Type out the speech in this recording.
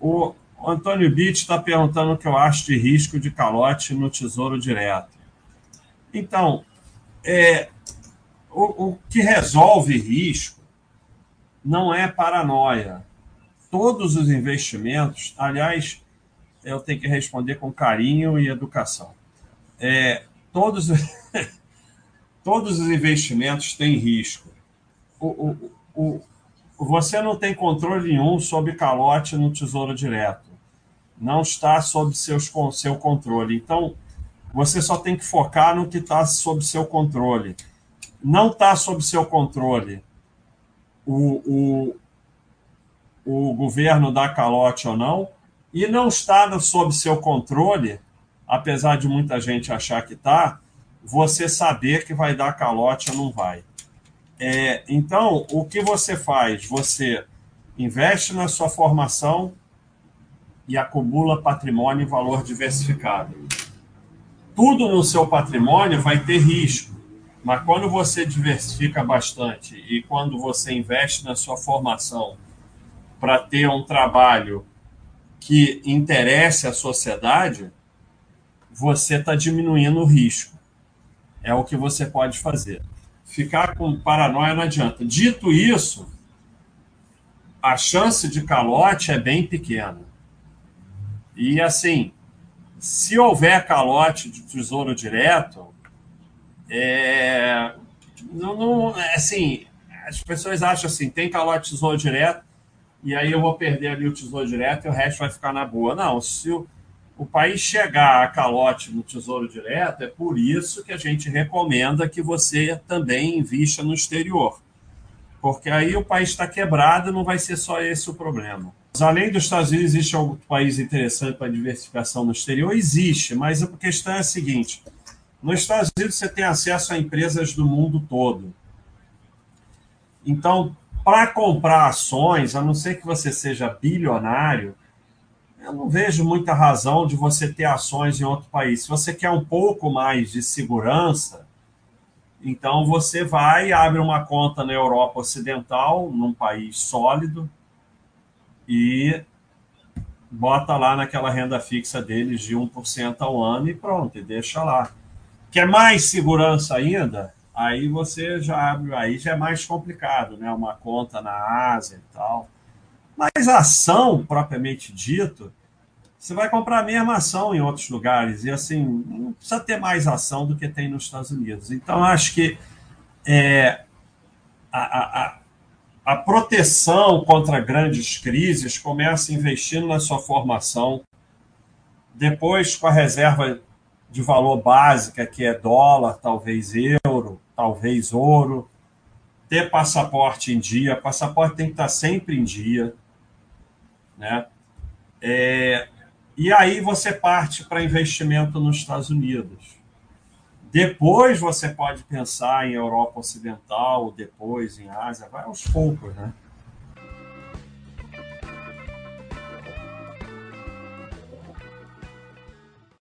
O Antônio Bitt está perguntando o que eu acho de risco de calote no Tesouro Direto. Então, é, o, o que resolve risco não é paranoia. Todos os investimentos, aliás, eu tenho que responder com carinho e educação. É, todos, todos os investimentos têm risco. O, o, o, você não tem controle nenhum sobre calote no Tesouro Direto. Não está sob seus, seu controle. Então, você só tem que focar no que está sob seu controle. Não está sob seu controle o, o, o governo dar calote ou não, e não está sob seu controle, apesar de muita gente achar que está, você saber que vai dar calote ou não vai. É, então, o que você faz? Você investe na sua formação e acumula patrimônio e valor diversificado. Tudo no seu patrimônio vai ter risco, mas quando você diversifica bastante e quando você investe na sua formação para ter um trabalho que interesse à sociedade, você está diminuindo o risco. É o que você pode fazer. Ficar com paranoia não adianta. Dito isso, a chance de calote é bem pequena. E assim, se houver calote de tesouro direto, é, não, não, assim, as pessoas acham assim, tem calote de tesouro direto, e aí eu vou perder ali o tesouro direto e o resto vai ficar na boa. Não, se o, o país chegar a calote no tesouro direto, é por isso que a gente recomenda que você também invista no exterior. Porque aí o país está quebrado, não vai ser só esse o problema. Além dos Estados Unidos, existe algum país interessante para diversificação no exterior? Existe, mas a questão é a seguinte: nos Estados Unidos você tem acesso a empresas do mundo todo. Então, para comprar ações, a não ser que você seja bilionário, eu não vejo muita razão de você ter ações em outro país. Se você quer um pouco mais de segurança, então você vai, abre uma conta na Europa Ocidental, num país sólido, e bota lá naquela renda fixa deles de 1% ao ano e pronto, e deixa lá. Quer mais segurança ainda? aí você já abre, aí já é mais complicado, né? Uma conta na Ásia e tal. Mas a ação, propriamente dito, você vai comprar a mesma ação em outros lugares. E assim, não precisa ter mais ação do que tem nos Estados Unidos. Então, acho que é, a, a, a proteção contra grandes crises começa investindo na sua formação, depois com a reserva de valor básica, que é dólar, talvez euro, talvez ouro, ter passaporte em dia, passaporte tem que estar sempre em dia, né? É, e aí você parte para investimento nos Estados Unidos. Depois você pode pensar em Europa Ocidental, depois em Ásia, vai aos poucos, né?